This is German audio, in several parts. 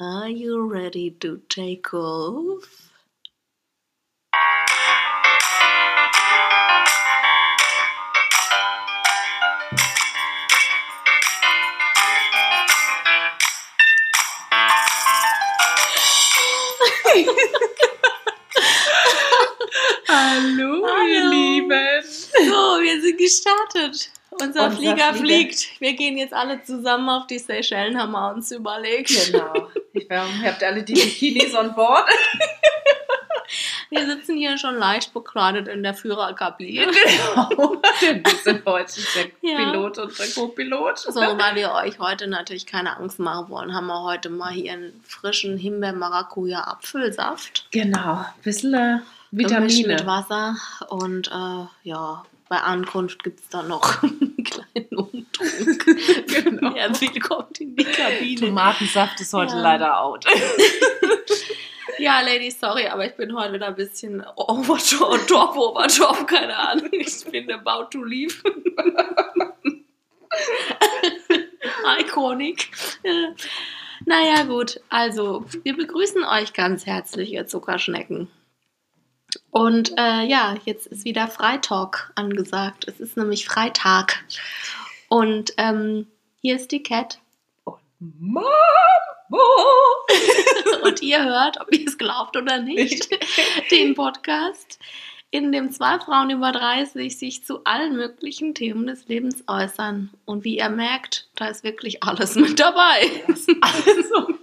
Are you ready to take off? Hallo, ihr Hallo. Lieben. So, wir sind gestartet. Unser, Unser Flieger, Flieger. fliegt. Wir gehen jetzt alle zusammen auf die Seychellen, haben wir uns überlegt. Genau. Ich ihr habt alle die Bikinis on board. Wir sitzen hier schon leicht bekleidet in der Führerkabine. Genau. Wir sind heute der Ja. Pilot und der Co-Pilot. So, weil wir euch heute natürlich keine Angst machen wollen, haben wir heute mal hier einen frischen Himbeer-Maracuja-Apfelsaft. Genau. Ein bisschen äh, Gemischt mit Vitamine. Wasser. Und äh, ja, bei Ankunft gibt es dann noch kleinen Umtrunk. Genau. Ja, willkommen in die Kabine. Tomatensaft ist heute Ja. leider out. Ja, Ladies, sorry, aber ich bin heute wieder ein bisschen overtop, top, overtop, keine Ahnung. Ich bin about to leave. Iconic. Naja, gut, also wir begrüßen euch ganz herzlich, ihr Zuckerschnecken. Und äh, ja, jetzt ist wieder Freitalk angesagt. Es ist nämlich Freitag. Und ähm, hier ist die Cat. Mamo! Und ihr hört, ob ihr es glaubt oder nicht, den Podcast, in dem zwei Frauen über 30 sich zu allen möglichen Themen des Lebens äußern. Und wie ihr merkt, da ist wirklich alles mit dabei. Also,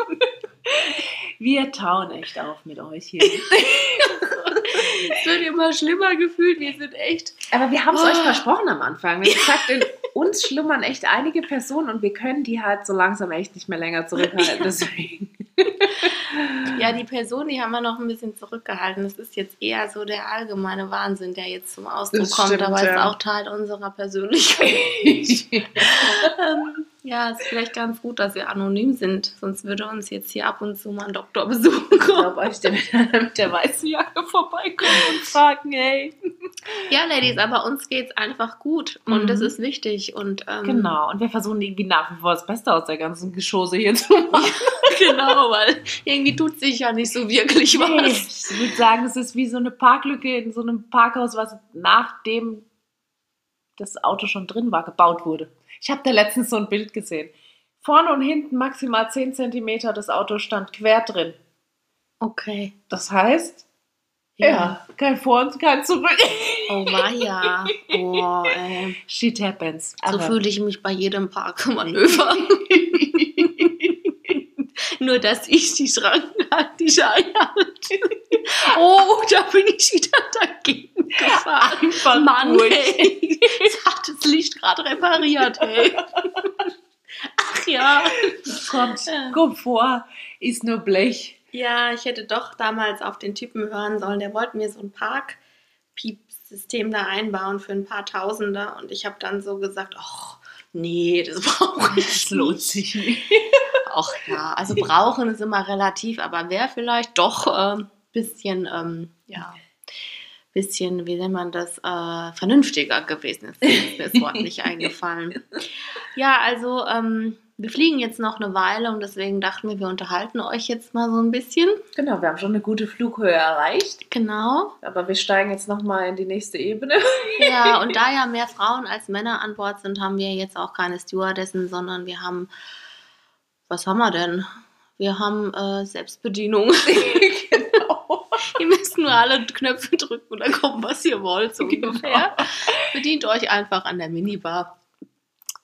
wir tauen echt auf mit euch hier. Es wird immer schlimmer gefühlt. Wir sind echt. Aber wir haben es Oh. euch versprochen am Anfang. Wie gesagt, in uns schlummern echt einige Personen und wir können die halt so langsam echt nicht mehr länger zurückhalten. Deswegen. Ja, die Person, die haben wir noch ein bisschen zurückgehalten. Das ist jetzt eher so der allgemeine Wahnsinn, der jetzt zum Ausdruck Das kommt, stimmt, aber ist ja. auch Teil unserer Persönlichkeit. ähm, ja, ist vielleicht ganz gut, dass wir anonym sind, sonst würde uns jetzt hier ab und zu mal ein Doktor besuchen Ich glaube, euch der mit der, mit der weißen Jacke vorbeikommen und fragen, hey. Ja, Ladies, aber uns geht's einfach gut und Mhm. das ist wichtig und ähm, Genau, und wir versuchen irgendwie nach wie vor das Beste aus der ganzen Geschosse hier zu machen. genau, weil irgendwie tut sich ja nicht so wirklich Nee, was. ich würde sagen, es ist wie so eine Parklücke in so einem Parkhaus, was nachdem das Auto schon drin war, gebaut wurde. Ich habe da letztens so ein Bild gesehen. Vorne und hinten maximal 10 Zentimeter, das Auto stand quer drin. Okay. Das heißt, ja, kein Vor- und kein Zurück. Oh ja. Oh, ey. Shit happens. So fühle ich mich bei jedem Parkmanöver. Nur, dass ich die Schranken nicht einhalte. Oh, da bin ich wieder dagegen gefahren. Einfach Mann, durch. Das hat das Licht gerade repariert, ey. Ach ja. Kommt, Ja. Komfort ist nur Blech. Ja, ich hätte doch damals auf den Typen hören sollen. Der wollte mir so ein Park-Piep-System da einbauen für ein paar Tausender. Und ich habe dann so gesagt, ach, nee, das brauche ich Das lohnt nicht. sich nicht. Ach ja, also brauchen ist immer relativ, aber wäre vielleicht doch ein bisschen, ähm, ja, bisschen, wie nennt man das, äh, vernünftiger gewesen. Ist mir das Wort nicht eingefallen. Ja, also ähm, wir fliegen jetzt noch eine Weile und deswegen dachten wir, wir unterhalten euch jetzt mal so ein bisschen. Genau, wir haben schon eine gute Flughöhe erreicht. Genau. Aber wir steigen jetzt nochmal in die nächste Ebene. Ja, und da ja mehr Frauen als Männer an Bord sind, haben wir jetzt auch keine Stewardessen, sondern wir haben, was haben wir denn? Wir haben äh, Selbstbedienung. genau. Ihr müsst nur alle Knöpfe drücken und dann kommt, was ihr wollt, so Genau. ungefähr. Bedient euch einfach an der Minibar.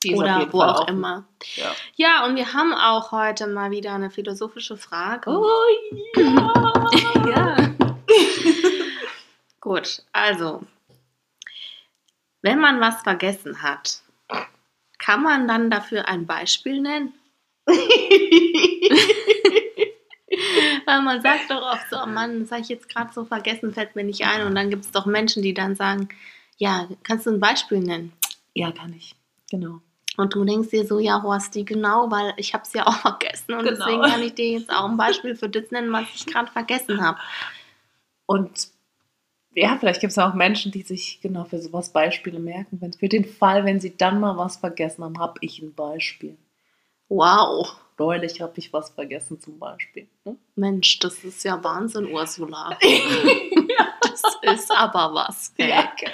Die Oder wo auch offen. immer. Ja. Ja, und wir haben auch heute mal wieder eine philosophische Frage. Oh ja. Ja. Gut, also, wenn man was vergessen hat, kann man dann dafür ein Beispiel nennen? Weil man sagt doch oft so, oh Mann, das habe ich jetzt gerade so vergessen, fällt mir nicht ein. Und dann gibt es doch Menschen, die dann sagen, ja, kannst du ein Beispiel nennen? ja, kann ich. Genau. Und du denkst dir so, ja, Horsti, genau, weil ich habe es ja auch vergessen. Und Genau. deswegen kann ich dir jetzt auch ein Beispiel für das nennen, was ich gerade vergessen habe. Und ja, vielleicht gibt es auch Menschen, die sich genau für sowas Beispiele merken. Wenn, für den Fall, wenn sie dann mal was vergessen haben, habe ich ein Beispiel. Wow. neulich habe ich was vergessen zum Beispiel. Ne? Mensch, das ist ja Wahnsinn, Ursula. das ist aber was. Ey. Ja, okay.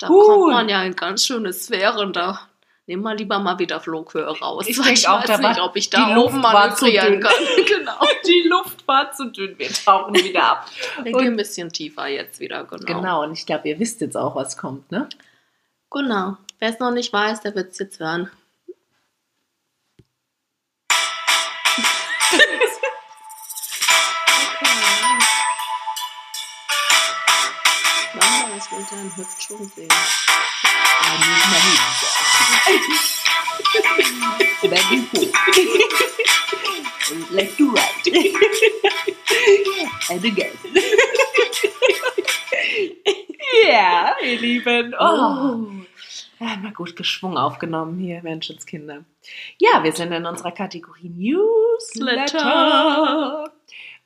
Da Huh. kommt man ja in ganz schöne Sphären. Da nehmen wir lieber mal wieder Flughöhe raus. Ich ich auch, weiß nicht, ob ich da die Luft war zu dünn. kann. genau. Die Luft war zu dünn, wir tauchen wieder ab. Wir gehen ein bisschen tiefer jetzt wieder, genau. Genau, und ich glaube, ihr wisst jetzt auch, was kommt, ne? Genau. Wer es noch nicht weiß, der wird es jetzt hören. Mama, ich will deinen Hüftschwung sehen. Back and forth. Left to right. And again. ja, ihr Lieben. Oh. Ja, mal gut geschwungen aufgenommen hier, Menschenskinder. Ja, wir sind in unserer Kategorie Newsletter.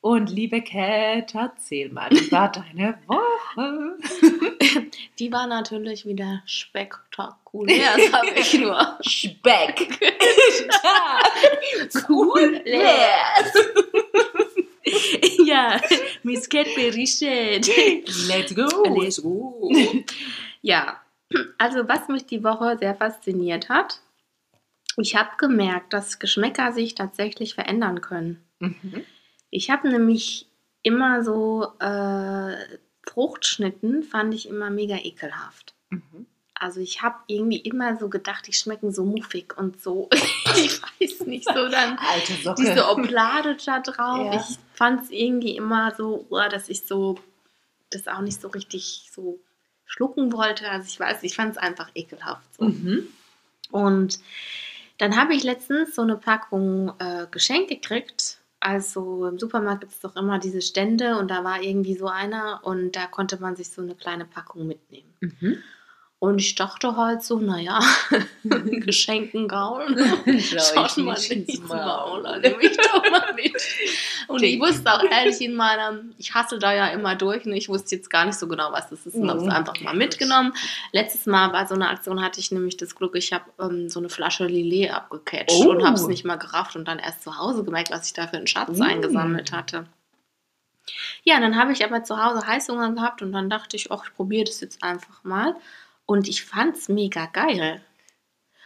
Und liebe Cat, erzähl mal, wie war deine Woche? Die war natürlich wieder spektakulär, sag ich nur. Speck. Cool. ja, Miss Cat berichtet. Let's go. Let's go. Ja, also was mich die Woche sehr fasziniert hat, ich habe gemerkt, dass Geschmäcker sich tatsächlich verändern können. Mhm. Ich habe nämlich immer so äh, Fruchtschnitten, fand ich immer mega ekelhaft. Mhm. Also ich habe irgendwie immer so gedacht, die schmecken so muffig und so, ich weiß nicht, so dann diese Oblade da drauf. Ja. Ich fand es irgendwie immer so, oh, dass ich so das auch nicht so richtig so schlucken wollte. Also ich weiß, ich fand es einfach ekelhaft. So. Mhm. Und dann habe ich letztens so eine Packung äh, geschenkt gekriegt. Also im Supermarkt gibt es doch immer diese Stände und da war irgendwie so einer und da konnte man sich so eine kleine Packung mitnehmen. Mhm. Und ich dachte halt so, naja, Geschenken Gaul. Schaut mal ins Maul, nehme ich doch mal mit. Und ich wusste auch ehrlich in meiner, ich hasse da ja immer durch und ich wusste jetzt gar nicht so genau, was das ist und habe es Mhm. einfach mal mitgenommen. Letztes Mal bei so einer Aktion hatte ich nämlich das Glück, ich habe ähm, so eine Flasche Lillet abgecatcht Oh. und habe es nicht mal gerafft und dann erst zu Hause gemerkt, was ich da für einen Schatz Mm. eingesammelt hatte. Ja, dann habe ich aber zu Hause Heißhunger gehabt und dann dachte ich, ach, ich probiere das jetzt einfach mal. Und ich fand es mega geil.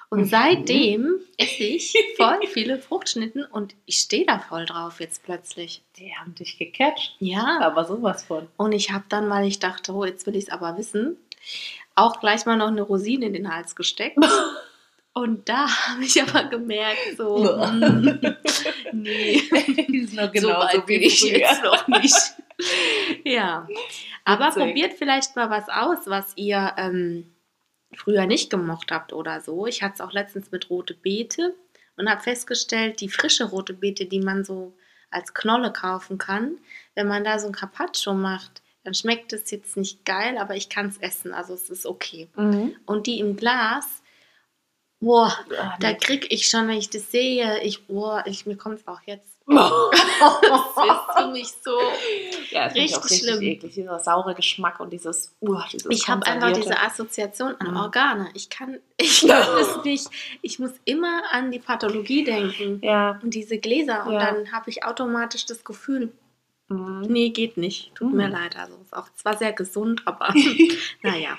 Und Mhm. seitdem esse ich voll viele Fruchtschnitten und ich stehe da voll drauf jetzt plötzlich. Die haben dich gecatcht. Ja. Aber sowas von. Und ich habe dann, weil ich dachte, oh, jetzt will ich es aber wissen, auch gleich mal noch eine Rosine in den Hals gesteckt. Und da habe ich aber gemerkt, so, mm, nee, Die ist noch so weit bin ich jetzt noch nicht. ja, aber Witzig. probiert vielleicht mal was aus, was ihr ähm, früher nicht gemocht habt oder so. Ich hatte es auch letztens mit rote Beete und habe festgestellt, die frische rote Beete, die man so als Knolle kaufen kann, wenn man da so ein Carpaccio macht, dann schmeckt es jetzt nicht geil, aber ich kann es essen, also es ist okay. Mhm. Und die im Glas, boah, Ah, da nee. krieg ich schon, wenn ich das sehe, ich, boah, ich, mir kommt es auch jetzt. Das ist für mich so. ja, richtig richtig schlimm. eklig. Dieser saure Geschmack und dieses, uh, dieses Ich habe einfach diese Assoziation an Mhm. Organe. Ich kann, ich kann es nicht. Ich muss immer an die Pathologie denken. Ja. Und diese Gläser. Und Ja. dann habe ich automatisch das Gefühl, Mhm. nee, geht nicht. Tut Mhm. mir leid. Also ist auch zwar sehr gesund, aber naja.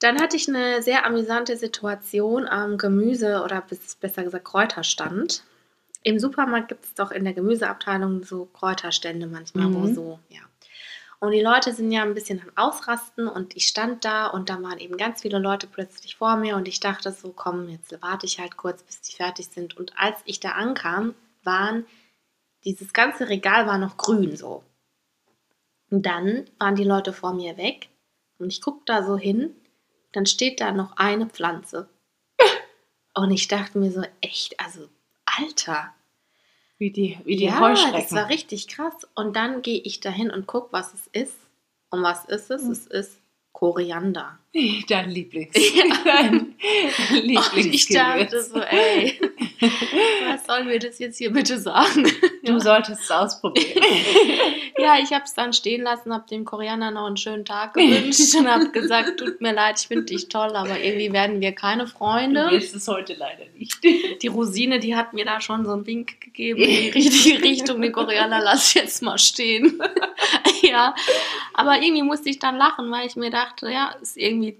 Dann hatte ich eine sehr amüsante Situation am Gemüse- oder besser gesagt Kräuterstand. Im Supermarkt gibt es doch in der Gemüseabteilung so Kräuterstände manchmal, wo Mhm. so, ja. Und die Leute sind ja ein bisschen am Ausrasten und ich stand da und da waren eben ganz viele Leute plötzlich vor mir und ich dachte so, komm, jetzt warte ich halt kurz, bis die fertig sind. Und als ich da ankam, waren dieses ganze Regal war noch grün so. Und dann waren die Leute vor mir weg und ich gucke da so hin, dann steht da noch eine Pflanze. Und ich dachte mir so, echt, also Alter. Wie die, wie die ja, Heuschrecken. das war richtig krass. Und dann gehe ich dahin und gucke, was es ist. Und was ist es? Hm. Es ist Koriander. Dein Lieblings. Ja. Dein Und ich Lieblingsgewürz. dachte so, ey, Was soll mir das jetzt hier bitte sagen? Du solltest es ausprobieren. Ja, ich habe es dann stehen lassen, habe dem Koreaner noch einen schönen Tag gewünscht und habe gesagt, tut mir leid, ich finde dich toll, aber irgendwie werden wir keine Du Freunde. willst es heute leider nicht. Die Rosine, die hat mir da schon so einen Wink gegeben in die richtige Richtung. Den Koreaner lass jetzt mal stehen. ja, aber irgendwie musste ich dann lachen, weil ich mir dachte, ja, ist irgendwie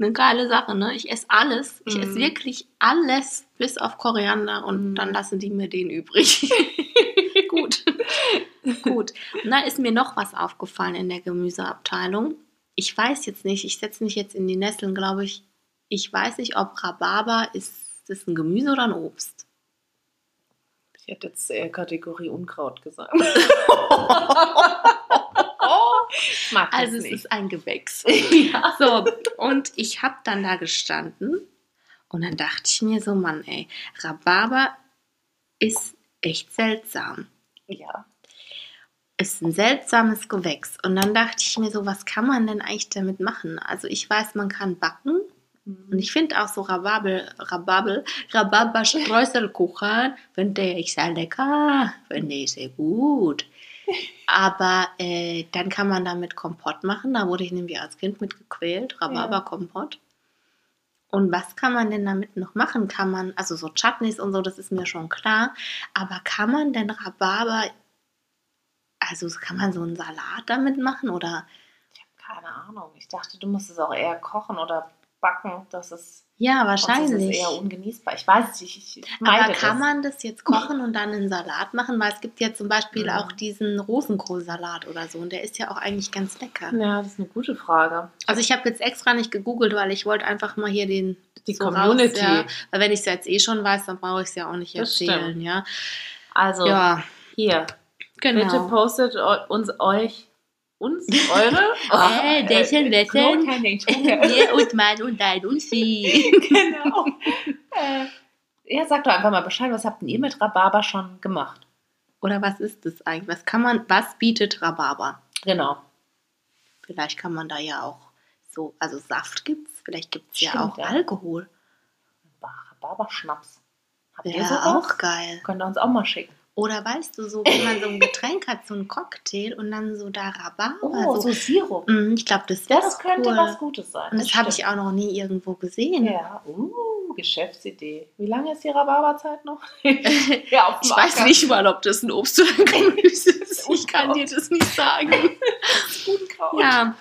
eine geile Sache, ne? Ich esse alles. Ich esse Mhm. wirklich alles bis auf Koriander und Mhm. dann lassen die mir den übrig. Gut. Gut. Und da ist mir noch was aufgefallen in der Gemüseabteilung. Ich weiß jetzt nicht, ich setze mich jetzt in die Nesseln, glaube ich. Ich weiß nicht, ob Rhabarber ist das ein Gemüse oder ein Obst. Ich hätte jetzt eher Kategorie Unkraut gesagt. ich mag das Also es nicht. ist ein Gewächs. ja. So, und ich habe dann da gestanden und dann dachte ich mir so, Mann, ey, Rhabarber ist echt seltsam. ja. Ist ein seltsames Gewächs. Und dann dachte ich mir so, was kann man denn eigentlich damit machen? Also ich weiß, man kann backen. Und ich finde auch so Rhabarber, Rhabarber, Rhabarber-Streuselkuchen, finde ich sehr lecker, finde ich sehr gut. Aber äh, dann kann man damit Kompott machen. Da wurde ich nämlich als Kind mit gequält, Rhabarberkompott. Und was kann man denn damit noch machen? Kann man, also so Chutneys und so, das ist mir schon klar. Aber kann man denn Rhabarber, also kann man so einen Salat damit machen? Oder Keine Ahnung. Ich dachte, du musst es auch eher kochen oder backen. Das ist, ja, sonst ist wahrscheinlich. eher ungenießbar. Ich weiß nicht. Ich, ich Aber kann das. man das jetzt kochen und dann einen Salat machen? Weil es gibt ja zum Beispiel Mhm. auch diesen Rosenkohlsalat oder so und der ist ja auch eigentlich ganz lecker. Ja, das ist eine gute Frage. Also ich habe jetzt extra nicht gegoogelt, weil ich wollte einfach mal hier den Die so Community. Raus, ja. Weil wenn ich es jetzt eh schon weiß, dann brauche ich es ja auch nicht Das erzählen, stimmt. ja. Also, Ja, hier. genau. Bitte postet uns euch uns eure Äh, Lächeln, lächeln. Lächeln. Wir und Mann und dein und sie. genau. äh, ja, sagt doch einfach mal Bescheid, was habt denn ihr mit Rhabarber schon gemacht? Oder was ist das eigentlich? Was kann man, was bietet Rhabarber? Genau. Vielleicht kann man da ja auch so, also Saft gibt's, vielleicht gibt es ja auch ja. Alkohol. Rhabarber-Schnaps. Habt ihr Ja, sowas? auch geil. Könnt ihr uns auch mal schicken. Oder weißt du, so wenn man so ein Getränk hat, so ein Cocktail und dann so da Rhabarber. Oh, so. so Sirup. Mm, ich glaube, das Das könnte cool. was Gutes sein. Und das habe ich auch noch nie irgendwo gesehen. Ja, uh, Geschäftsidee. Wie lange ist die Rhabarberzeit noch? ja, auf Ich weiß Acker. nicht mal, ob das ein Obst oder ein Gemüse ist. Ich kann dir das nicht sagen. Unkraut. Ja.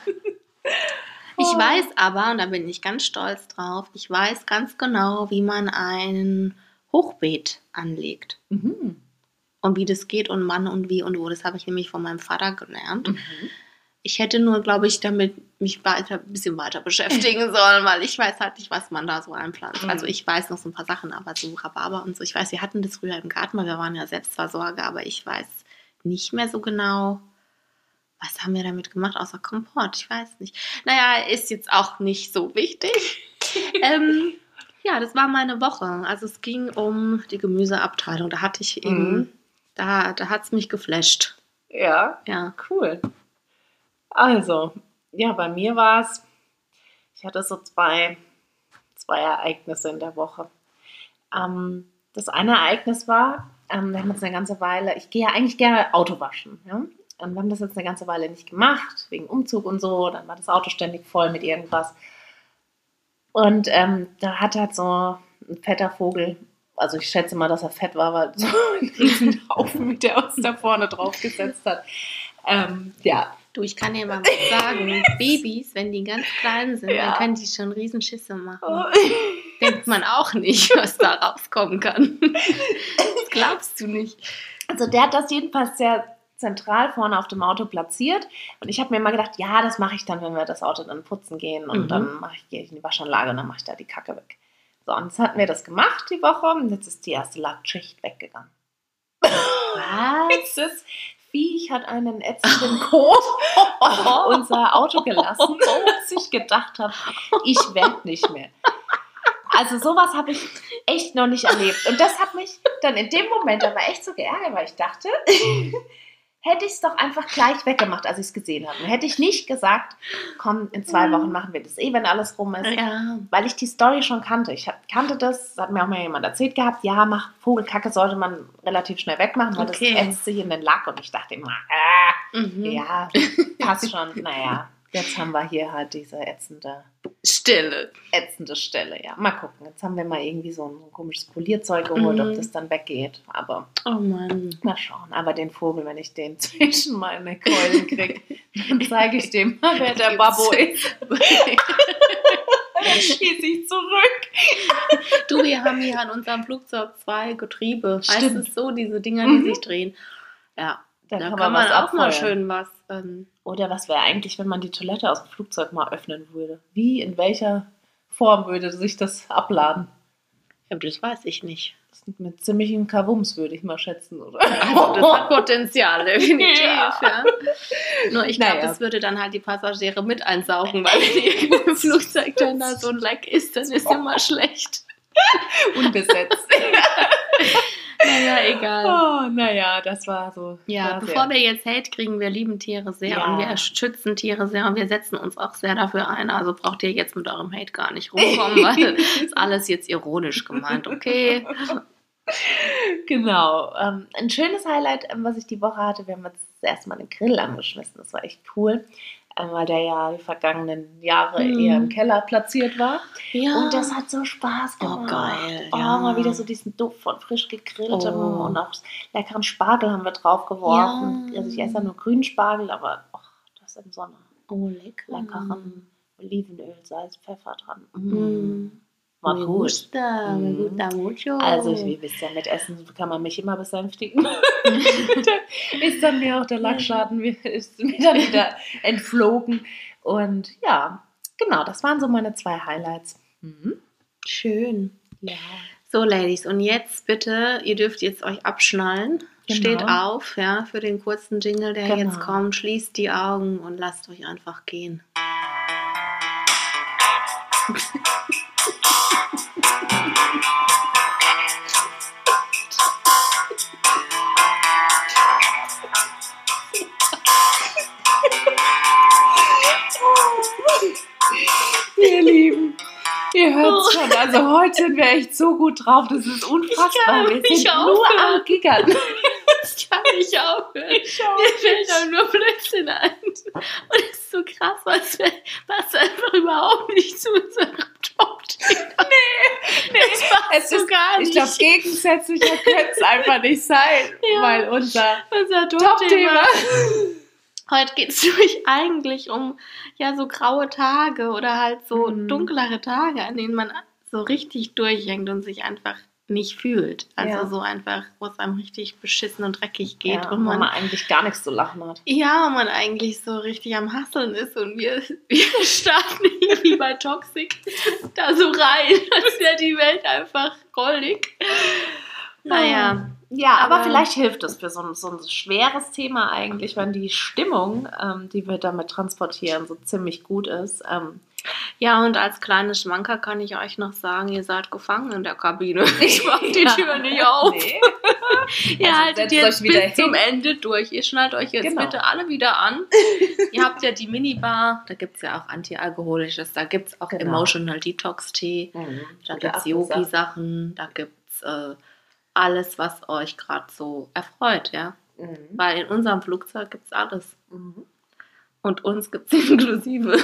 Ich Oh. weiß aber, und da bin ich ganz stolz drauf, ich weiß ganz genau, wie man ein Hochbeet anlegt. Mhm. Und wie das geht und wann und wie und wo. Das habe ich nämlich von meinem Vater gelernt. Mhm. Ich hätte nur, glaube ich, damit mich weiter, ein bisschen weiter beschäftigen sollen, weil ich weiß halt nicht, was man da so einpflanzt. Mhm. Also ich weiß noch so ein paar Sachen, aber so Rhabarber und so. Ich weiß, wir hatten das früher im Garten, weil wir waren ja Selbstversorger, aber ich weiß nicht mehr so genau, was haben wir damit gemacht, außer Kompott. Ich weiß nicht. Naja, ist jetzt auch nicht so wichtig. ähm, ja, das war meine Woche. Also es ging um die Gemüseabteilung. Da hatte ich eben, Mhm. Da, da hat es mich geflasht. Ja, Ja. cool. Also, ja, bei mir war es, ich hatte so zwei, zwei Ereignisse in der Woche. Ähm, das eine Ereignis war, ähm, wir haben jetzt eine ganze Weile, ich gehe ja eigentlich gerne Auto waschen. Ja? Und wir haben das jetzt eine ganze Weile nicht gemacht, wegen Umzug und so. Dann war das Auto ständig voll mit irgendwas. Und ähm, da hat halt so ein fetter Vogel, also ich schätze mal, dass er fett war, weil so ein riesen Haufen, mit der uns da vorne draufgesetzt hat. Ähm, ja, Du, ich kann dir mal was sagen. Babys, wenn die ganz klein sind, Ja. dann können die schon Riesenschisse machen. Oh. Denkt man auch nicht, was da rauskommen kann. Das glaubst du nicht. Also der hat das jedenfalls sehr zentral vorne auf dem Auto platziert. Und ich habe mir immer gedacht, ja, das mache ich dann, wenn wir das Auto dann putzen gehen. Und Mhm. dann mache ich, gehe ich in die Waschanlage und dann mache ich da die Kacke weg. So, und jetzt hatten wir das gemacht die Woche und jetzt ist die erste Lackschicht weggegangen. Was? Dieses Viech hat einen ätzenden Kot auf unser Auto gelassen, dass ich gedacht habe, ich werde nicht mehr. Also sowas habe ich echt noch nicht erlebt. Und das hat mich dann in dem Moment aber echt so geärgert, weil ich dachte, hätte ich es doch einfach gleich weggemacht, als ich es gesehen habe. Hätte ich nicht gesagt, komm, in zwei Mhm. Wochen machen wir das eh, wenn alles rum ist. Ja. Weil ich die Story schon kannte. Ich hab- kannte das, hat mir auch mal jemand erzählt gehabt, ja, mach Vogelkacke sollte man relativ schnell wegmachen, weil Okay. das ätzt sich in den Lack. Und ich dachte immer, äh, Mhm. ja, passt schon. naja, jetzt haben wir hier halt diese ätzende, Stille. ätzende Stelle. Ja, mal gucken. Jetzt haben wir mal irgendwie so ein, komisches Polierzeug geholt, Mhm. ob das dann weggeht. Aber Oh Mann. Mal schauen, aber den Vogel, wenn ich den zwischen meine Keulen kriege, dann zeige ich dem mal, wer der Babbo ist. Schieße ich zurück. Du, wir haben hier an unserem Flugzeug zwei Getriebe. Heißt Stimmt. es so, diese Dinger, die Mhm. sich drehen. Ja, Da da kann, kann, man, man, auch mal abfeuern. schön was. Ähm, Oder was wäre eigentlich, wenn man die Toilette aus dem Flugzeug mal öffnen würde? Wie, in welcher Form würde sich das abladen? ja, das weiß ich nicht. Das ist mit ziemlichem Kavums, würde ich mal schätzen, oder? Also das hat Potenzial, definitiv. Ja. Ja. Nur ich glaube, Naja. das würde dann halt die Passagiere mit einsaugen, weil wenn im Flugzeug dann da so ein Leck ist, dann ist immer schlecht. Unbesetzt. Naja, egal. oh, naja, das war so. Ja, war bevor sehr- wir jetzt Hate kriegen, wir lieben Tiere sehr Ja. und wir schützen Tiere sehr und wir setzen uns auch sehr dafür ein. Also braucht ihr jetzt mit eurem Hate gar nicht rumkommen, weil ist alles jetzt ironisch gemeint, okay? Genau. Ähm, ein schönes Highlight, ähm, was ich die Woche hatte, wir haben jetzt das erste Mal den Grill angeschmissen. Das war echt cool, weil der ja die vergangenen Jahre Mhm. eher im Keller platziert war. Ja. Und das hat so Spaß Oh, gemacht. geil, Oh, ja. mal wieder so diesen Duft von frisch gegrilltem Oh. und auch leckeren Spargel haben wir draufgeworfen. Ja. Also ich esse ja nur grünen Spargel, aber oh, das in so einer oh, lecker. leckeren Olivenöl, Salz, Pfeffer dran. Mm. War Me gut. gusta, me Mhm. gusta mucho. Also, ich, wisst ja, mit Essen kann man mich immer besänftigen. ist dann mir auch der Lackschaden ist mir dann wieder entflogen. Und ja, genau, das waren so meine zwei Highlights. Mhm. Schön. Ja. So, Ladies, und jetzt bitte, ihr dürft jetzt euch abschnallen. Genau. Steht auf, ja, für den kurzen Jingle, der Genau. jetzt kommt. Schließt die Augen und lasst euch einfach gehen. Ihr Lieben, ihr hört schon, also heute sind wir echt so gut drauf, das ist unfassbar. kann wir sind nur aufhören. am Giggern. Ich kann nicht aufhören. Mir fällt auch nur Blödsinn ein. Und es ist so krass, was wir, was einfach überhaupt nicht zu unserem Top-Thema. Nee, nee, das passt Es so ist- gar Ich nicht. glaube, gegensätzlicher könnte es einfach nicht sein, Ja. weil unser unser Top-Thema. Top-Thema. Heute geht es nämlich eigentlich um ja so graue Tage oder halt so Mhm. dunklere Tage, an denen man so richtig durchhängt und sich einfach nicht fühlt. Also Ja. so einfach, wo es einem richtig beschissen und dreckig geht ja, und man eigentlich gar nichts zu lachen hat. Ja, man eigentlich so richtig am Hasseln ist und wir, wir starten irgendwie bei Toxic da so rein, als wäre die Welt einfach goldig. Naja, Ja, aber, Aber- vielleicht hilft es für so ein, so ein schweres Thema eigentlich, wenn die Stimmung, ähm, die wir damit transportieren, so ziemlich gut ist. Ähm, ja, und als kleines Schmanker kann ich euch noch sagen, ihr seid gefangen in der Kabine. Ich mach die Ja. Tür nicht auf. Nee. Ihr Also haltet jetzt euch wieder bis zum hin. Ende durch. Ihr schnallt euch jetzt Genau. bitte alle wieder an. ihr habt ja die Minibar, da gibt es ja auch Antialkoholisches, da gibt es auch Genau. Emotional Detox Tee. Mhm. Da gibt es. Yogi-Sachen, da gibt es äh, alles, was euch gerade so erfreut, ja. Mhm. Weil in unserem Flugzeug gibt es alles. Mhm. Und uns gibt es inklusive.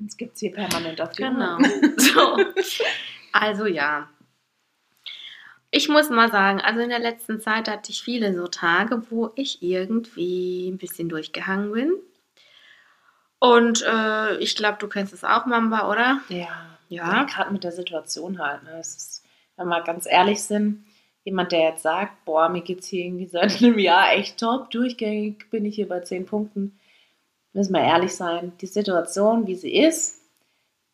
Uns gibt es hier permanent auf die Genau. So. Also ja. Ich muss mal sagen, also in der letzten Zeit hatte ich viele so Tage, wo ich irgendwie ein bisschen durchgehangen bin. Und äh, ich glaube, du kennst es auch, Mamba, oder? Ja, Ja. ja gerade mit der Situation halt. Ne? Ist, wenn wir ganz ehrlich sind, jemand, der jetzt sagt, boah, mir geht es hier irgendwie seit einem Jahr echt top, durchgängig bin ich hier bei 10 Punkten, müssen wir ehrlich sein, die Situation, wie sie ist,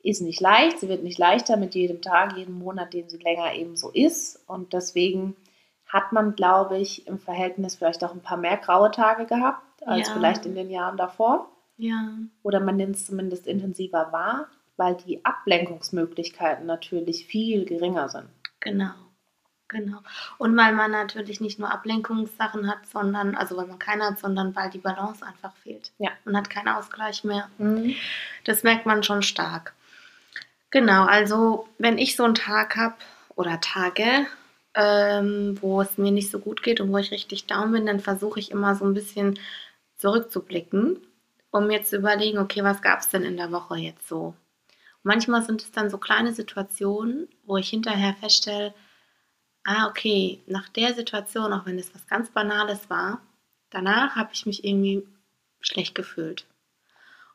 ist nicht leicht. Sie wird nicht leichter mit jedem Tag, jedem Monat, den sie länger eben so ist. Und deswegen hat man, glaube ich, im Verhältnis vielleicht auch ein paar mehr graue Tage gehabt, als Ja. vielleicht in den Jahren davor Ja. oder man nimmt es zumindest intensiver wahr, weil die Ablenkungsmöglichkeiten natürlich viel geringer sind. Genau. Genau. Und weil man natürlich nicht nur Ablenkungssachen hat, sondern, also weil man keine hat, sondern weil die Balance einfach fehlt. Ja. Man hat keinen Ausgleich mehr. Das merkt man schon stark. Genau, also wenn ich so einen Tag habe oder Tage, ähm, wo es mir nicht so gut geht und wo ich richtig down bin, dann versuche ich immer so ein bisschen zurückzublicken, um mir zu überlegen, okay, was gab es denn in der Woche jetzt so? Und manchmal sind es dann so kleine Situationen, wo ich hinterher feststelle, ah, okay, nach der Situation, auch wenn es was ganz Banales war, danach habe ich mich irgendwie schlecht gefühlt.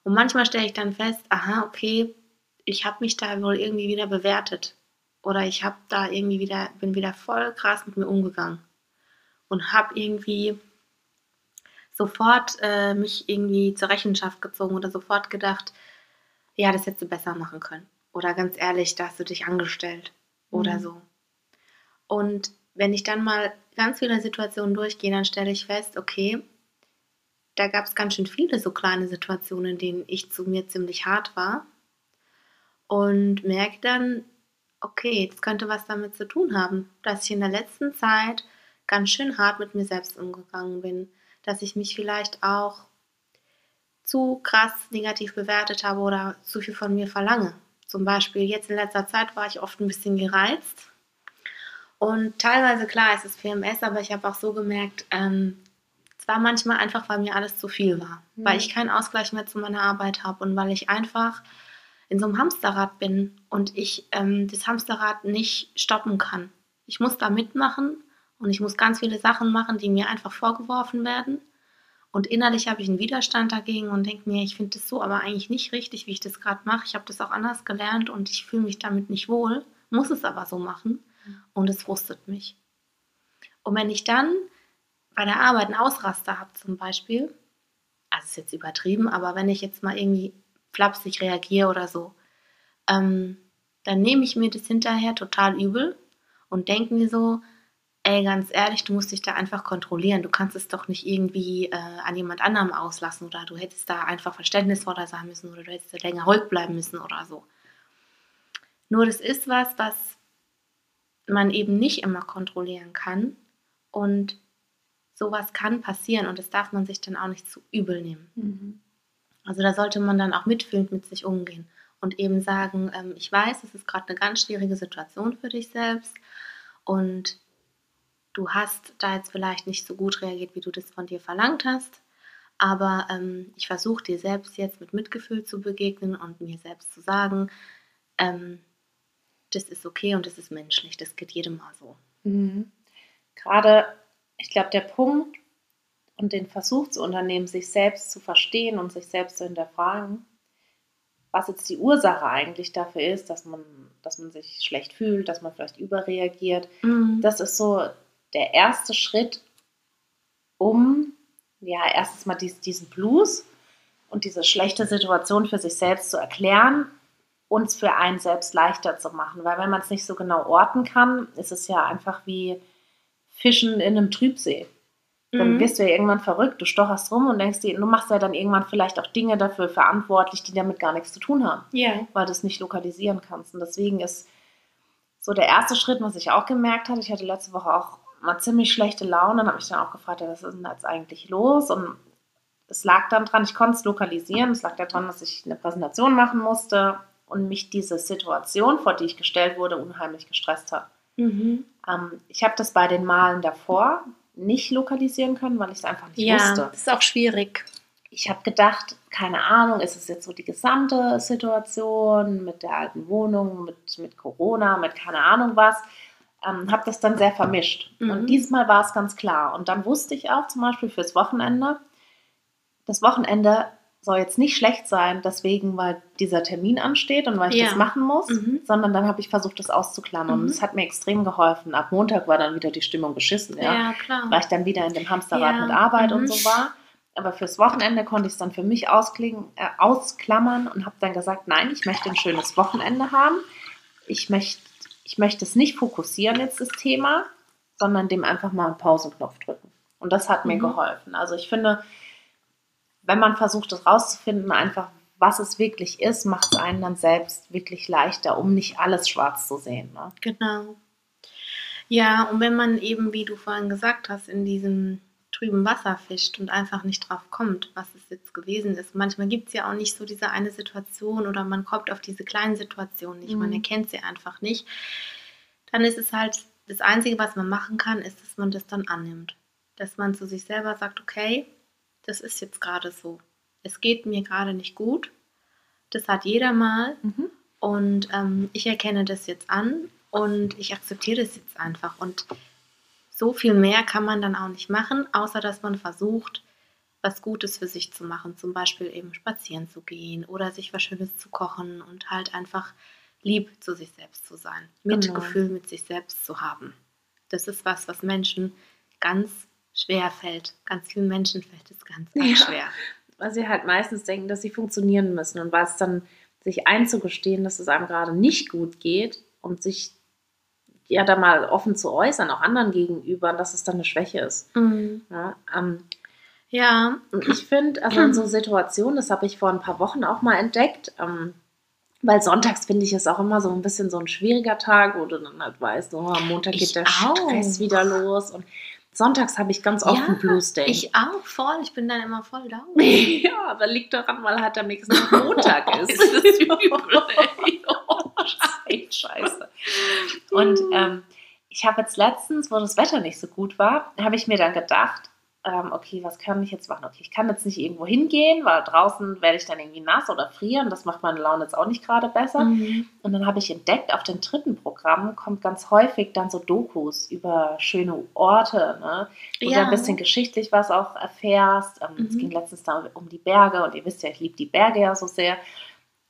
Und manchmal stelle ich dann fest, aha, okay, ich habe mich da wohl irgendwie wieder bewertet. Oder ich habe da irgendwie wieder, bin wieder voll krass mit mir umgegangen. Und habe irgendwie sofort äh, mich irgendwie zur Rechenschaft gezogen oder sofort gedacht, ja, das hättest du besser machen können. Oder ganz ehrlich, da hast du dich angestellt. Oder Mhm. so. Und wenn ich dann mal ganz viele Situationen durchgehe, dann stelle ich fest, okay, da gab es ganz schön viele so kleine Situationen, in denen ich zu mir ziemlich hart war. Und merke dann, okay, das könnte was damit zu tun haben, dass ich in der letzten Zeit ganz schön hart mit mir selbst umgegangen bin. Dass ich mich vielleicht auch zu krass negativ bewertet habe oder zu viel von mir verlange. Zum Beispiel jetzt in letzter Zeit war ich oft ein bisschen gereizt. Und teilweise, klar, es ist PMS, aber ich habe auch so gemerkt, ähm, es war manchmal einfach, weil mir alles zu viel war. Mhm. Weil ich keinen Ausgleich mehr zu meiner Arbeit habe und weil ich einfach in so einem Hamsterrad bin und ich ähm, das Hamsterrad nicht stoppen kann. Ich muss da mitmachen und ich muss ganz viele Sachen machen, die mir einfach vorgeworfen werden. Und innerlich habe ich einen Widerstand dagegen und denke mir, ich finde das so aber eigentlich nicht richtig, wie ich das gerade mache. Ich habe das auch anders gelernt und ich fühle mich damit nicht wohl, muss es aber so machen und es frustet mich. Und wenn ich dann bei der Arbeit einen Ausraster habe zum Beispiel, also ist jetzt übertrieben, aber wenn ich jetzt mal irgendwie flapsig reagiere oder so, ähm, dann nehme ich mir das hinterher total übel und denke mir so, ey, ganz ehrlich, du musst dich da einfach kontrollieren. Du kannst es doch nicht irgendwie äh, an jemand anderem auslassen oder du hättest da einfach verständnisvoller sein müssen oder du hättest da länger ruhig bleiben müssen oder so. Nur das ist was, was man eben nicht immer kontrollieren kann und sowas kann passieren und das darf man sich dann auch nicht zu übel nehmen. Mhm. Also da sollte man dann auch mitfühlend mit sich umgehen und eben sagen, ähm, ich weiß, es ist gerade eine ganz schwierige Situation für dich selbst und du hast da jetzt vielleicht nicht so gut reagiert, wie du das von dir verlangt hast, aber ähm, ich versuche dir selbst jetzt mit Mitgefühl zu begegnen und mir selbst zu sagen, ähm, das ist okay und das ist menschlich, das geht jedem mal so. Mhm. Gerade, ich glaube, der Punkt und den Versuch zu unternehmen, sich selbst zu verstehen und sich selbst zu hinterfragen, was jetzt die Ursache eigentlich dafür ist, dass man, dass man sich schlecht fühlt, dass man vielleicht überreagiert. Das ist so der erste Schritt, um ja erstens mal dies, diesen Blues und diese schlechte Situation für sich selbst zu erklären, uns für einen selbst leichter zu machen. Weil wenn man es nicht so genau orten kann, ist es ja einfach wie Fischen in einem Trübsee. Dann Mhm. wirst du ja irgendwann verrückt, du stocherst rum und denkst dir, du machst ja dann irgendwann vielleicht auch Dinge dafür verantwortlich, die damit gar nichts zu tun haben Ja. weil du es nicht lokalisieren kannst. Und deswegen ist so der erste Schritt, was ich auch gemerkt habe, ich hatte letzte Woche auch mal ziemlich schlechte Laune, dann habe ich dann auch gefragt, ja, was ist denn jetzt eigentlich los? Und es lag dann dran, ich konnte es lokalisieren, es lag daran, dass ich eine Präsentation machen musste und mich diese Situation, vor die ich gestellt wurde, unheimlich gestresst hat. Mhm. Ähm, ich habe das bei den Malen davor nicht lokalisieren können, weil ich es einfach nicht Ja, wusste das ist auch schwierig. ich habe gedacht, keine Ahnung, ist es jetzt so die gesamte Situation mit der alten Wohnung, mit, mit Corona, mit keine Ahnung was. Ähm, habe das dann sehr vermischt. Mhm. Und diesmal war es ganz klar. Und dann wusste ich auch zum Beispiel fürs Wochenende, das Wochenende soll jetzt nicht schlecht sein, deswegen, weil dieser Termin ansteht und weil ich Ja. das machen muss, Mhm. sondern dann habe ich versucht, das auszuklammern. Mhm. Und es hat mir extrem geholfen. Ab Montag war dann wieder die Stimmung beschissen. Ja, Ja klar. weil ich dann wieder in dem Hamsterrad Ja, mit Arbeit mhm. und so war. Aber fürs Wochenende konnte ich es dann für mich ausklingen, äh, ausklammern und habe dann gesagt, nein, ich möchte ein schönes Wochenende haben. Ich möchte, ich möchte es nicht fokussieren jetzt das Thema, sondern dem einfach mal einen Pausenknopf drücken. Und das hat mir Mhm. geholfen. Also ich finde, wenn man versucht, es rauszufinden, einfach was es wirklich ist, macht es einen dann selbst wirklich leichter, um nicht alles schwarz zu sehen. Ne? Genau. Ja, und wenn man eben, wie du vorhin gesagt hast, in diesem trüben Wasser fischt und einfach nicht drauf kommt, was es jetzt gewesen ist. Manchmal gibt es ja auch nicht so diese eine Situation oder man kommt auf diese kleinen Situationen nicht, mhm. man erkennt sie einfach nicht. Dann ist es halt das Einzige, was man machen kann, ist, dass man das dann annimmt. Dass man zu sich selber sagt, okay, das ist jetzt gerade so. Es geht mir gerade nicht gut. Das hat jeder mal. Mhm. Und ähm, ich erkenne das jetzt an und ich akzeptiere das jetzt einfach. Und so viel mehr kann man dann auch nicht machen, außer dass man versucht, was Gutes für sich zu machen. Zum Beispiel eben spazieren zu gehen oder sich was Schönes zu kochen und halt einfach lieb zu sich selbst zu sein. Mitgefühl genau. mit sich selbst zu haben. Das ist was, was Menschen ganz schwer fällt. Ganz vielen Menschen fällt es ganz, ganz ja. schwer. Weil sie halt meistens denken, dass sie funktionieren müssen und was dann sich einzugestehen, dass es einem gerade nicht gut geht und sich ja da mal offen zu äußern, auch anderen gegenüber, dass es dann eine Schwäche ist. Mhm. Ja, ähm, ja. Und ich finde, also in so Situationen, das habe ich vor ein paar Wochen auch mal entdeckt, ähm, weil sonntags finde ich es auch immer so ein bisschen so ein schwieriger Tag, wo du dann halt weißt, so, am Montag geht ich der auch. Stress wieder los und Sonntags habe ich ganz oft ja, ein Blues Day. Ich auch voll. Ich bin dann immer voll da. ja, aber liegt daran, weil halt am nächsten Tag Montag ist. ist das übel, oh, Scheiße. Und ähm, ich habe jetzt letztens, wo das Wetter nicht so gut war, habe ich mir dann gedacht, ähm, okay, was kann ich jetzt machen? Okay, ich kann jetzt nicht irgendwo hingehen, weil draußen werde ich dann irgendwie nass oder frieren. Das macht meine Laune jetzt auch nicht gerade besser. Mhm. Und dann habe ich entdeckt, auf dem dritten Programm kommt ganz häufig dann so Dokus über schöne Orte, ne? wo ja. du ein bisschen geschichtlich was auch erfährst. Ähm, mhm. Es ging letztens da um die Berge und ihr wisst ja, ich liebe die Berge ja so sehr.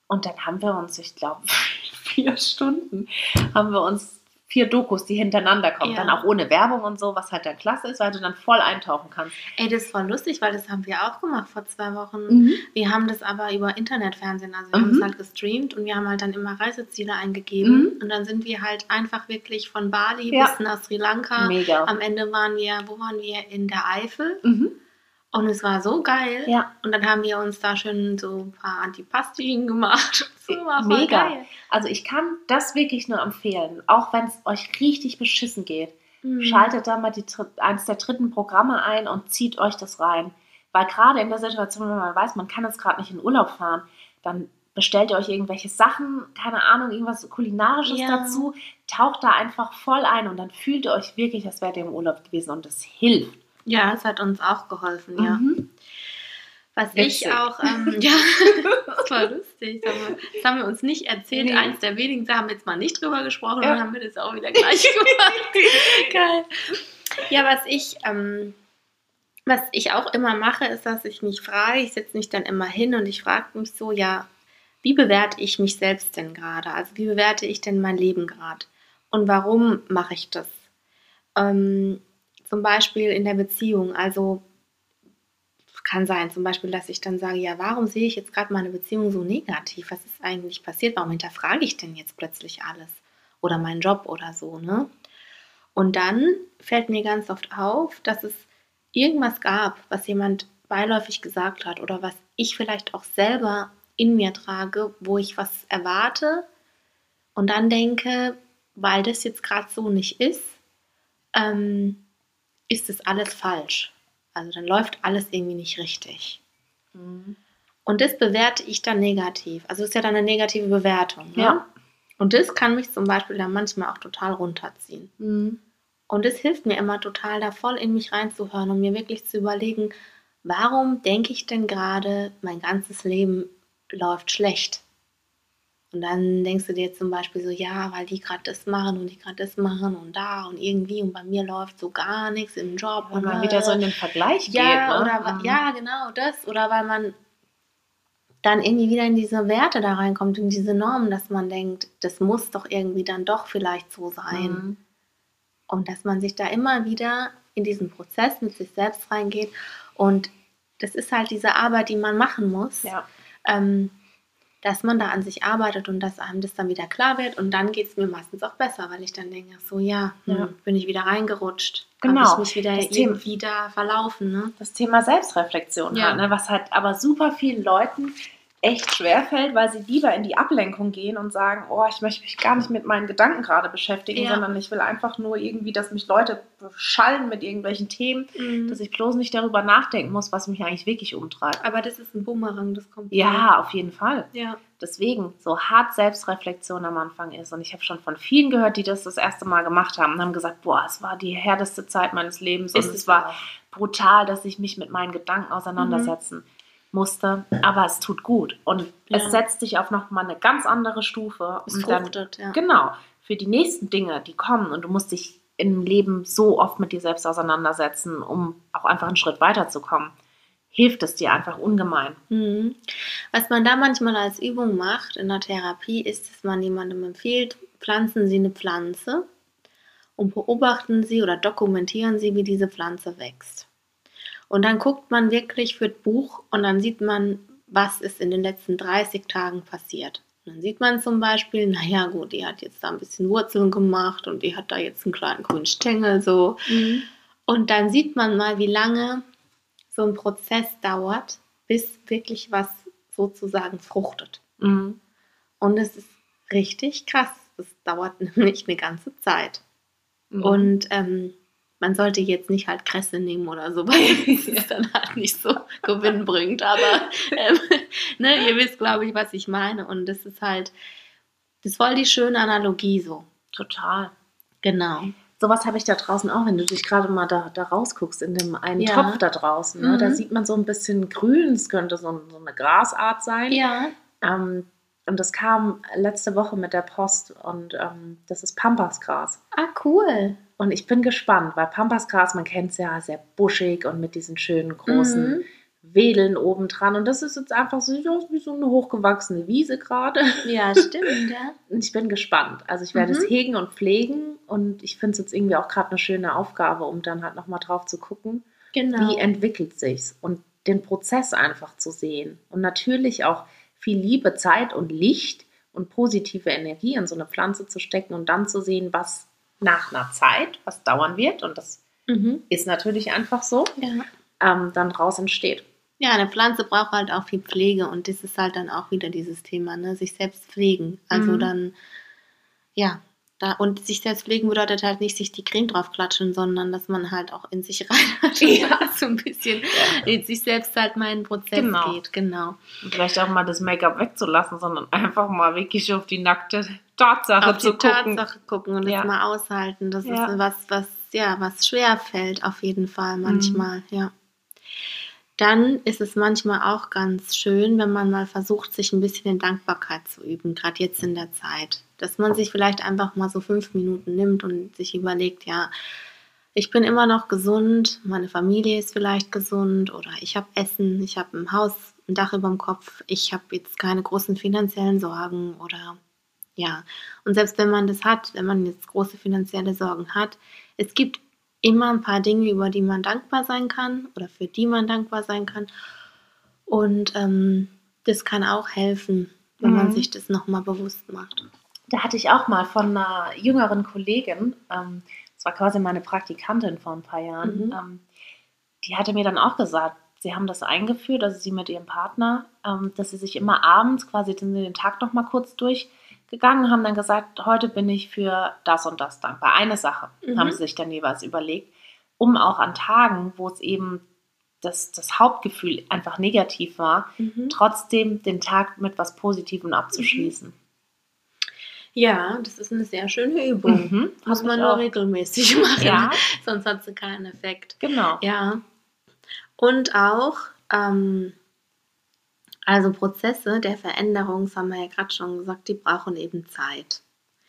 Und dann haben wir uns, ich glaube, vier Stunden haben wir uns vier Dokus, die hintereinander kommen. Ja. Dann auch ohne Werbung und so, was halt dann klasse ist, weil du dann voll eintauchen kannst. Ey, das war lustig, weil das haben wir auch gemacht vor zwei Wochen. Mhm. Wir haben das aber über Internetfernsehen, also wir mhm. haben es halt gestreamt und wir haben halt dann immer Reiseziele eingegeben. Mhm. Und dann sind wir halt einfach wirklich von Bali ja. bis nach Sri Lanka. Mega. Am Ende waren wir, wo waren wir? In der Eifel. Mhm. Und es war so geil. Ja. Und dann haben wir uns da schön so ein paar Antipastien gemacht. So, Mega. Geil. Also ich kann das wirklich nur empfehlen, auch wenn es euch richtig beschissen geht. Mhm. Schaltet da mal die, eines der dritten Programme ein und zieht euch das rein. Weil gerade in der Situation, wenn man weiß, man kann jetzt gerade nicht in Urlaub fahren, dann bestellt ihr euch irgendwelche Sachen, keine Ahnung, irgendwas Kulinarisches ja. dazu, taucht da einfach voll ein und dann fühlt ihr euch wirklich, als wärt ihr im Urlaub gewesen und das hilft. Ja, es hat uns auch geholfen, ja. Mhm. Was Witzig. ich auch, ähm, ja, das war lustig. Das haben wir uns nicht erzählt. Nee. Eins der wenigen, da haben wir jetzt mal nicht drüber gesprochen ja. und dann haben wir das auch wieder gleich gemacht. Geil. Ja, was ich, ähm, was ich auch immer mache, ist, dass ich mich frage, ich setze mich dann immer hin und ich frage mich so, ja, wie bewerte ich mich selbst denn gerade? Also wie bewerte ich denn mein Leben gerade? Und warum mache ich das? Ähm, zum Beispiel in der Beziehung. Also kann sein, zum Beispiel, dass ich dann sage, ja, warum sehe ich jetzt gerade meine Beziehung so negativ? Was ist eigentlich passiert? Warum hinterfrage ich denn jetzt plötzlich alles? Oder meinen Job oder so, ne? Und dann fällt mir ganz oft auf, dass es irgendwas gab, was jemand beiläufig gesagt hat oder was ich vielleicht auch selber in mir trage, wo ich was erwarte und dann denke, weil das jetzt gerade so nicht ist, ähm, ist es alles falsch. Also dann läuft alles irgendwie nicht richtig. Mhm. Und das bewerte ich dann negativ. Also es ist ja dann eine negative Bewertung. Ne? Ja. Und das kann mich zum Beispiel dann manchmal auch total runterziehen. Mhm. Und es hilft mir immer total, da voll in mich reinzuhören und mir wirklich zu überlegen, warum denke ich denn gerade, mein ganzes Leben läuft schlecht? Und dann denkst du dir zum Beispiel so, ja, weil die gerade das machen und die gerade das machen und da und irgendwie und bei mir läuft so gar nichts im Job. Und man wieder so in den Vergleich ja, geht. Ne? Oder, mhm. Ja, genau, das. Oder weil man dann irgendwie wieder in diese Werte da reinkommt, in diese Normen, dass man denkt, das muss doch irgendwie dann doch vielleicht so sein. Mhm. Und dass man sich da immer wieder in diesen Prozess mit sich selbst reingeht. Und das ist halt diese Arbeit, die man machen muss. Ja. Ähm, dass man da an sich arbeitet und dass einem das dann wieder klar wird und dann geht es mir meistens auch besser, weil ich dann denke, so ja, hm, ja. bin ich wieder reingerutscht, genau. habe ich mich wieder das irgendwie da verlaufen. Ne? Das Thema Selbstreflexion ja. halt, ne? was halt aber super vielen Leuten echt schwer fällt, weil sie lieber in die Ablenkung gehen und sagen, oh, ich möchte mich gar nicht mit meinen Gedanken gerade beschäftigen, Ja. sondern ich will einfach nur irgendwie, dass mich Leute beschallen mit irgendwelchen Themen, Mhm. dass ich bloß nicht darüber nachdenken muss, was mich eigentlich wirklich umtreibt. Aber das ist ein Bumerang, das kommt. Ja, auf jeden Fall. Ja. Deswegen so hart Selbstreflexion am Anfang ist. Und ich habe schon von vielen gehört, die das das erste Mal gemacht haben und haben gesagt, boah, es war die härteste Zeit meines Lebens und Ist es es war auch. brutal, dass ich mich mit meinen Gedanken auseinandersetzen musste. Aber es tut gut und Ja. es setzt dich auf nochmal eine ganz andere Stufe. Es und dann, fruchtet, ja. genau, für die nächsten Dinge, die kommen und du musst dich im Leben so oft mit dir selbst auseinandersetzen, um auch einfach einen Schritt weiterzukommen, hilft es dir einfach ungemein. Mhm. Was man da manchmal als Übung macht in der Therapie, ist, dass man jemandem empfiehlt, pflanzen Sie eine Pflanze und beobachten Sie oder dokumentieren Sie, wie diese Pflanze wächst. Und dann guckt man wirklich für das Buch und dann sieht man, was ist in den letzten 30 Tagen passiert. Und dann sieht man zum Beispiel, naja gut, die hat jetzt da ein bisschen Wurzeln gemacht und die hat da jetzt einen kleinen grünen Stängel so. Und dann sieht man mal, wie lange so ein Prozess dauert, bis wirklich was sozusagen fruchtet. Mhm. Und es ist richtig krass. Das dauert nämlich eine ganze Zeit. Mhm. Und ähm, man sollte jetzt nicht halt Kresse nehmen oder so, weil es ist dann halt nicht so gewinnbringend. Aber ähm, ne, ihr wisst, glaube ich, was ich meine. Und das ist halt, das ist voll die schöne Analogie so. total. Genau. Sowas habe ich da draußen auch, wenn du dich gerade mal da, da rausguckst, in dem einen Ja. Topf da draußen. Ne? Da Mhm. sieht man so ein bisschen grün, es könnte so, so eine Grasart sein. Ja. Ähm, und das kam letzte Woche mit der Post und ähm, das ist Pampasgras. Ah, cool. Und ich bin gespannt, weil Pampasgras, man kennt es ja, sehr buschig und mit diesen schönen großen Mhm. Wedeln obendran. Und das ist jetzt einfach so wie so eine hochgewachsene Wiese gerade. Ja, stimmt, ja. Und ich bin gespannt. Also ich werde Mhm. es hegen und pflegen und ich finde es jetzt irgendwie auch gerade eine schöne Aufgabe, um dann halt nochmal drauf zu gucken, Genau. wie entwickelt sich's und den Prozess einfach zu sehen. Und natürlich auch viel Liebe, Zeit und Licht und positive Energie in so eine Pflanze zu stecken und dann zu sehen, was nach einer Zeit, was dauern wird, und das mhm. ist natürlich einfach so, Ja. ähm, dann draus entsteht. Ja, eine Pflanze braucht halt auch viel Pflege und das ist halt dann auch wieder dieses Thema, ne? sich selbst pflegen. Also Mhm. dann, ja, da, und sich selbst pflegen bedeutet halt nicht sich die Creme drauf klatschen, sondern dass man halt auch in sich rein Ja. so ein bisschen in sich selbst halt mal in den Prozess Genau. geht. Genau. Und vielleicht auch mal das Make-up wegzulassen, sondern einfach mal wirklich auf die nackte Tatsache Auf zu die gucken. Tatsache gucken und Ja. das mal aushalten. Das Ja. ist was, was, ja, was schwer fällt auf jeden Fall manchmal, ja. Dann ist es manchmal auch ganz schön, wenn man mal versucht, sich ein bisschen in Dankbarkeit zu üben, gerade jetzt in der Zeit. Dass man sich vielleicht einfach mal so fünf Minuten nimmt und sich überlegt, ja, ich bin immer noch gesund, meine Familie ist vielleicht gesund oder ich habe Essen, ich habe ein Haus, ein Dach über dem Kopf, ich habe jetzt keine großen finanziellen Sorgen oder ja. Und selbst wenn man das hat, wenn man jetzt große finanzielle Sorgen hat, es gibt immer ein paar Dinge, über die man dankbar sein kann oder für die man dankbar sein kann. Und ähm, das kann auch helfen, wenn man Mhm. sich das nochmal bewusst macht. Da hatte ich auch mal von einer jüngeren Kollegin, ähm, das war quasi meine Praktikantin vor ein paar Jahren, Mhm. ähm, die hatte mir dann auch gesagt, sie haben das eingeführt, also sie mit ihrem Partner, ähm, dass sie sich immer abends quasi den, den Tag noch mal kurz durchgegangen haben, dann gesagt, heute bin ich für das und das dankbar. Eine Sache Mhm. haben sie sich dann jeweils überlegt, um auch an Tagen, wo es eben das, das Hauptgefühl einfach negativ war, trotzdem den Tag mit was Positivem abzuschließen. Ja, das ist eine sehr schöne Übung. Mhm, Muss man nur auch. regelmäßig machen, Ja. sonst hat sie keinen Effekt. Genau. Ja. Und auch, ähm, also Prozesse der Veränderung, das haben wir ja gerade schon gesagt, die brauchen eben Zeit.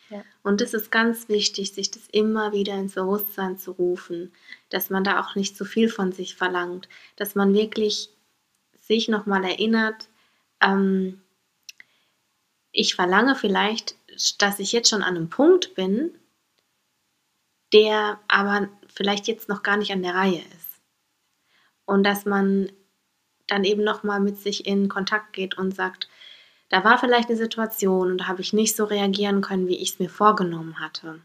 Ja. Und es ist ganz wichtig, sich das immer wieder ins Bewusstsein zu rufen, dass man da auch nicht zu viel von sich verlangt, dass man wirklich sich nochmal erinnert, ähm, ich verlange vielleicht, dass ich jetzt schon an einem Punkt bin, der aber vielleicht jetzt noch gar nicht an der Reihe ist. Und dass man dann eben nochmal mit sich in Kontakt geht und sagt, da war vielleicht eine Situation und da habe ich nicht so reagieren können, wie ich es mir vorgenommen hatte.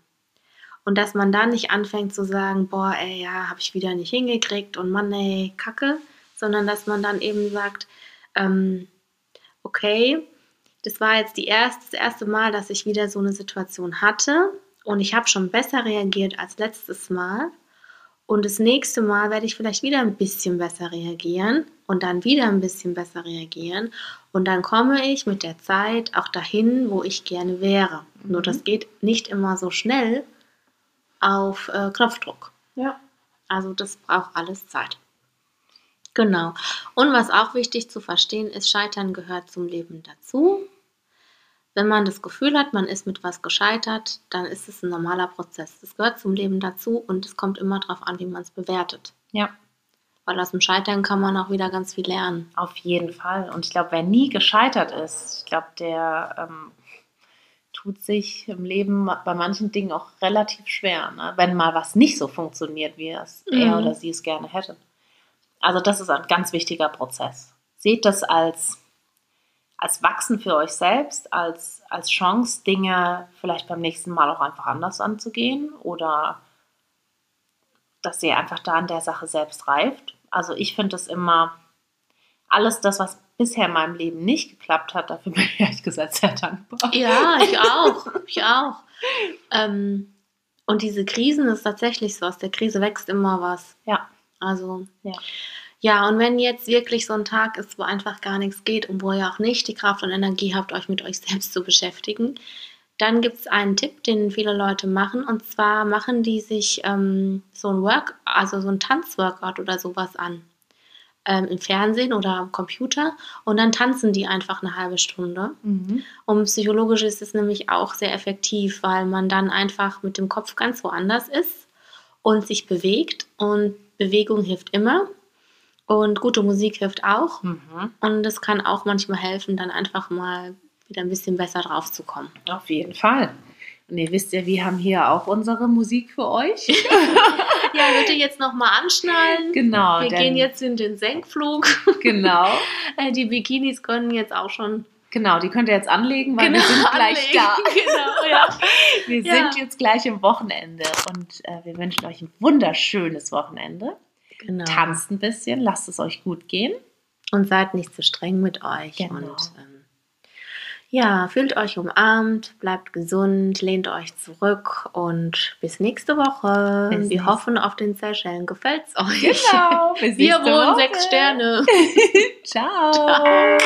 Und dass man dann nicht anfängt zu sagen, boah, ey, ja, habe ich wieder nicht hingekriegt und Mann, ey, Kacke, sondern dass man dann eben sagt, ähm, okay, das war jetzt die erste, das erste Mal, dass ich wieder so eine Situation hatte und ich habe schon besser reagiert als letztes Mal. Und das nächste Mal werde ich vielleicht wieder ein bisschen besser reagieren und dann wieder ein bisschen besser reagieren. Und dann komme ich mit der Zeit auch dahin, wo ich gerne wäre. Mhm. Nur das geht nicht immer so schnell auf äh, Knopfdruck. Ja. Also das braucht alles Zeit. Genau. Und was auch wichtig zu verstehen ist, Scheitern gehört zum Leben dazu. Wenn man das Gefühl hat, man ist mit was gescheitert, dann ist es ein normaler Prozess. Das gehört zum Leben dazu und es kommt immer darauf an, wie man es bewertet. Ja. Weil aus dem Scheitern kann man auch wieder ganz viel lernen. Auf jeden Fall. Und ich glaube, wer nie gescheitert ist, ich glaube, der ähm, tut sich im Leben bei manchen Dingen auch relativ schwer, ne? wenn mal was nicht so funktioniert, wie es mhm. er oder sie es gerne hätte. Also das ist ein ganz wichtiger Prozess. Seht das als als Wachsen für euch selbst, als, als Chance, Dinge vielleicht beim nächsten Mal auch einfach anders anzugehen oder dass ihr einfach da an der Sache selbst reift. Also ich finde es immer, alles das, was bisher in meinem Leben nicht geklappt hat, dafür bin ich ehrlich gesagt sehr dankbar. Ja, ich auch. Ich auch. Ähm, und diese Krisen ist tatsächlich so, aus der Krise wächst immer was. Ja. Also, ja. Ja, und wenn jetzt wirklich so ein Tag ist, wo einfach gar nichts geht und wo ihr auch nicht die Kraft und Energie habt, euch mit euch selbst zu beschäftigen, dann gibt es einen Tipp, den viele Leute machen. Und zwar machen die sich ähm, so ein Work, also so ein Tanzworkout oder sowas an. Ähm, Im Fernsehen oder am Computer. Und dann tanzen die einfach eine halbe Stunde. Mhm. Und psychologisch ist es nämlich auch sehr effektiv, weil man dann einfach mit dem Kopf ganz woanders ist und sich bewegt. Und Bewegung hilft immer. Und gute Musik hilft auch. Mhm. Und es kann auch manchmal helfen, dann einfach mal wieder ein bisschen besser drauf zu kommen. Auf jeden Fall. Und ihr wisst ja, wir haben hier auch unsere Musik für euch. ja, bitte jetzt nochmal anschnallen. Genau. Wir gehen jetzt in den Senkflug. Genau. Äh, die Bikinis können jetzt auch schon. Genau, die könnt ihr jetzt anlegen, weil genau, wir sind gleich anlegen. da. Genau, ja. Wir ja. sind jetzt gleich im Wochenende und äh, wir wünschen euch ein wunderschönes Wochenende. Genau. Tanzt ein bisschen, lasst es euch gut gehen. Und seid nicht zu streng mit euch. Genau. Und ähm, ja, fühlt euch umarmt, bleibt gesund, lehnt euch zurück und bis nächste Woche. Bis Wir hoffen, auf den Seychellen gefällt es euch. Genau. Wir wohnen sechs Sterne. Ciao. Ciao.